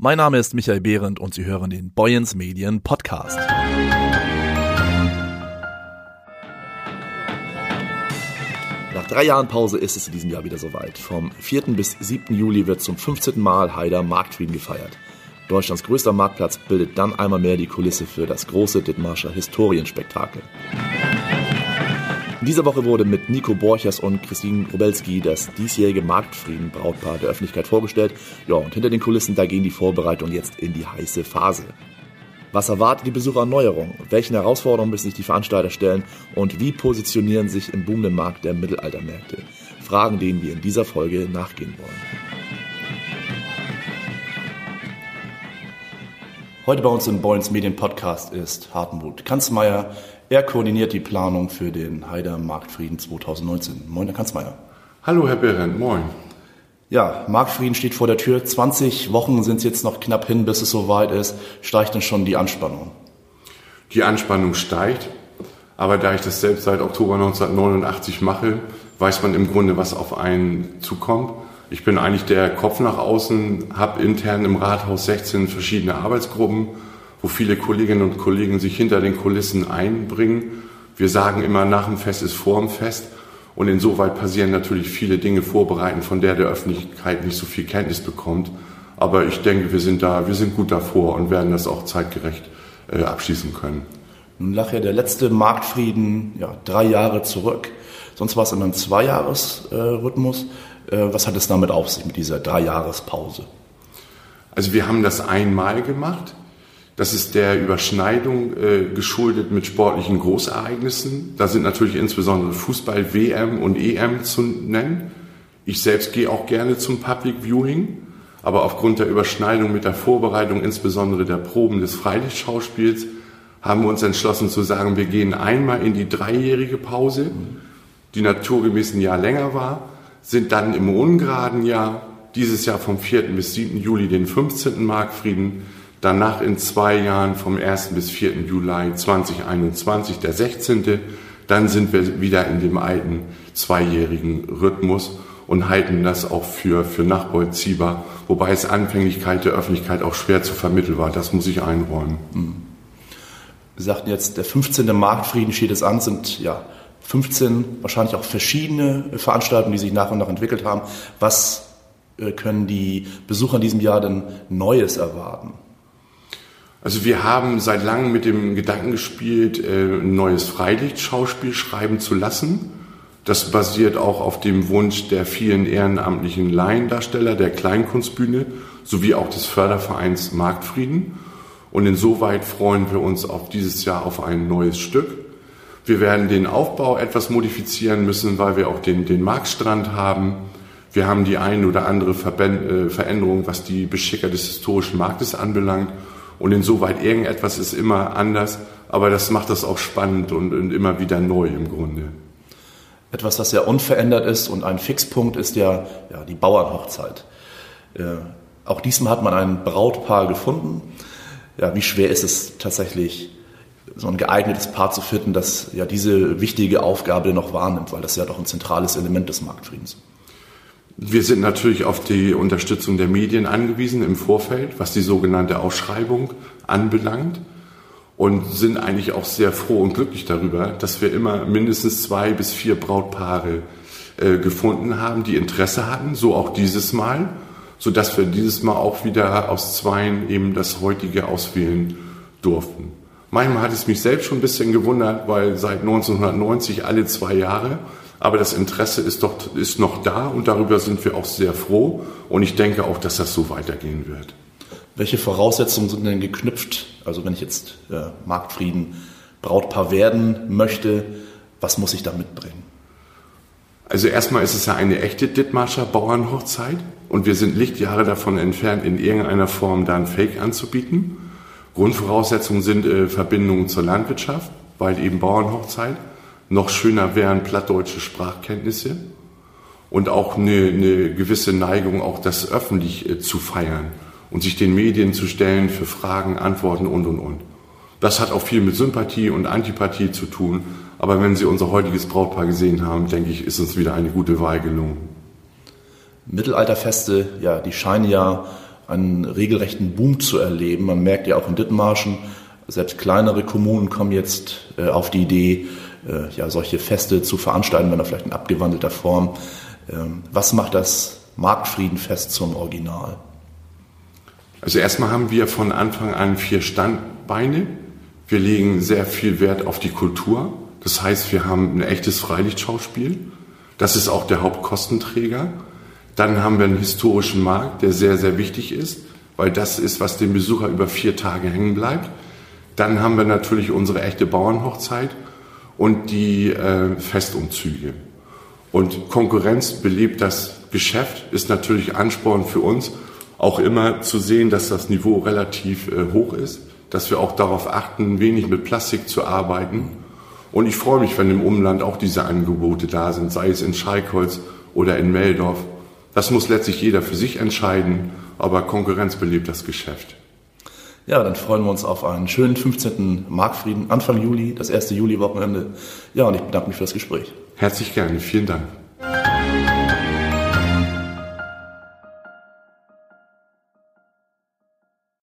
Mein Name ist Michael Behrendt und Sie hören den Boyens Medien Podcast. Nach drei Jahren Pause ist es in diesem Jahr wieder soweit. Vom 4. bis 7. Juli wird zum 15. Mal Haider Marktfrieden gefeiert. Deutschlands größter Marktplatz bildet dann einmal mehr die Kulisse für das große Dithmarscher Historienspektakel. Dieser Woche wurde mit Nico Borchers und Christine Grubelski das diesjährige Marktfrieden-Brautpaar der Öffentlichkeit vorgestellt. Ja, und hinter den Kulissen, da gehen die Vorbereitungen jetzt in die heiße Phase. Was erwartet die Besucher an Neuerungen? Welchen Herausforderungen müssen sich die Veranstalter stellen? Und wie positionieren sich im boomenden Markt der Mittelaltermärkte? Fragen, denen wir in dieser Folge nachgehen wollen. Heute bei uns im Boyens Medien Podcast ist Hartmut Kanzmeier. Er koordiniert die Planung für den Heider Marktfrieden 2019. Moin, Herr Kanzmeier. Hallo, Herr Behrendt, moin. Ja, Marktfrieden steht vor der Tür. 20 Wochen sind es jetzt noch knapp hin, bis es soweit ist. Steigt denn schon die Anspannung? Die Anspannung steigt, aber da ich das selbst seit Oktober 1989 mache, weiß man im Grunde, was auf einen zukommt. Ich bin eigentlich der Kopf nach außen, habe intern im Rathaus 16 verschiedene Arbeitsgruppen, wo viele Kolleginnen und Kollegen sich hinter den Kulissen einbringen. Wir sagen immer, nach dem Fest ist vor dem Fest. Und insoweit passieren natürlich viele Dinge vorbereiten, von der der Öffentlichkeit nicht so viel Kenntnis bekommt. Aber ich denke, wir sind da, wir sind gut davor und werden das auch zeitgerecht äh, abschließen können. Nun lag ja der letzte Marktfrieden ja, drei Jahre zurück. Sonst war es in einem Zweijahresrhythmus. Äh, was hat es damit auf sich mit dieser Dreijahrespause? Also wir haben das einmal gemacht. Das ist der Überschneidung äh, geschuldet mit sportlichen Großereignissen. Da sind natürlich insbesondere Fußball, WM und EM zu nennen. Ich selbst gehe auch gerne zum Public Viewing, aber aufgrund der Überschneidung mit der Vorbereitung, insbesondere der Proben des Freilichtschauspiels, haben wir uns entschlossen zu sagen, wir gehen einmal in die dreijährige Pause, die naturgemäß ein Jahr länger war, sind dann im ungeraden Jahr, dieses Jahr vom 4. bis 7. Juli den 15. Markfrieden, danach in zwei Jahren vom 1. bis 4. Juli 2021 der 16. Dann sind wir wieder in dem alten zweijährigen Rhythmus und halten das auch für, für nachvollziehbar, wobei es Anfänglichkeit der Öffentlichkeit auch schwer zu vermitteln war. Das muss ich einräumen. Mhm. Sie sagten jetzt, der 15. Marktfrieden steht es an, sind ja 15 wahrscheinlich auch verschiedene Veranstaltungen, die sich nach und nach entwickelt haben. Was äh, können die Besucher in diesem Jahr denn Neues erwarten? Also wir haben seit langem mit dem Gedanken gespielt, äh, ein neues Freilichtschauspiel schreiben zu lassen. Das basiert auch auf dem Wunsch der vielen ehrenamtlichen Laiendarsteller der Kleinkunstbühne sowie auch des Fördervereins Marktfrieden. Und insoweit freuen wir uns auf dieses Jahr auf ein neues Stück. Wir werden den Aufbau etwas modifizieren müssen, weil wir auch den, den Marktstrand haben. Wir haben die ein oder andere äh, Veränderung, was die Beschicker des historischen Marktes anbelangt. Und insoweit irgendetwas ist immer anders, aber das macht das auch spannend und, und immer wieder neu im Grunde. Etwas, das ja unverändert ist und ein Fixpunkt ist ja, ja die Bauernhochzeit. Äh, auch diesmal hat man ein Brautpaar gefunden. Ja, wie schwer ist es tatsächlich, so ein geeignetes Paar zu finden, das ja diese wichtige Aufgabe noch wahrnimmt, weil das ja doch ein zentrales Element des Marktfriedens. Wir sind natürlich auf die Unterstützung der Medien angewiesen im Vorfeld, was die sogenannte Ausschreibung anbelangt und sind eigentlich auch sehr froh und glücklich darüber, dass wir immer mindestens zwei bis vier Brautpaare äh, gefunden haben, die Interesse hatten, so auch dieses Mal, so dass wir dieses Mal auch wieder aus zweien eben das heutige auswählen durften. Manchmal hat es mich selbst schon ein bisschen gewundert, weil seit 1990 alle zwei Jahre. Aber das Interesse ist, doch, ist noch da und darüber sind wir auch sehr froh. Und ich denke auch, dass das so weitergehen wird. Welche Voraussetzungen sind denn geknüpft? Also wenn ich jetzt äh, Marktfrieden Brautpaar werden möchte, was muss ich da mitbringen? Also erstmal ist es ja eine echte Dithmarscher Bauernhochzeit und wir sind Lichtjahre davon entfernt, in irgendeiner Form da ein Fake anzubieten. Grundvoraussetzungen sind äh, Verbindungen zur Landwirtschaft, weil eben Bauernhochzeit. Noch schöner wären plattdeutsche Sprachkenntnisse und auch eine, eine gewisse Neigung, auch das öffentlich äh, zu feiern und sich den Medien zu stellen für Fragen, Antworten und, und, und. Das hat auch viel mit Sympathie und Antipathie zu tun. Aber wenn Sie unser heutiges Brautpaar gesehen haben, denke ich, ist uns wieder eine gute Wahl gelungen. Mittelalterfeste, ja, die scheinen ja einen regelrechten Boom zu erleben. Man merkt ja auch in Dithmarschen, selbst kleinere Kommunen kommen jetzt äh, auf die Idee, äh, ja, solche Feste zu veranstalten, wenn er vielleicht in abgewandelter Form. Ähm, was macht das Marktfriedenfest zum Original? Also erstmal haben wir von Anfang an vier Standbeine. Wir legen sehr viel Wert auf die Kultur. Das heißt, wir haben ein echtes Freilichtschauspiel. Das ist auch der Hauptkostenträger. Dann haben wir einen historischen Markt, der sehr, sehr wichtig ist, weil das ist, was dem Besucher über vier Tage hängen bleibt. Dann haben wir natürlich unsere echte Bauernhochzeit und die äh, Festumzüge. Und Konkurrenz belebt das Geschäft, ist natürlich Ansporn für uns, auch immer zu sehen, dass das Niveau relativ äh, hoch ist, dass wir auch darauf achten, wenig mit Plastik zu arbeiten. Und ich freue mich, wenn im Umland auch diese Angebote da sind, sei es in Scheikholz oder in Meldorf. Das muss letztlich jeder für sich entscheiden, aber Konkurrenz belebt das Geschäft. Ja, dann freuen wir uns auf einen schönen 15. Marktfrieden Anfang Juli, das erste Juli-Wochenende. Ja, und ich bedanke mich für das Gespräch. Herzlich gerne, vielen Dank.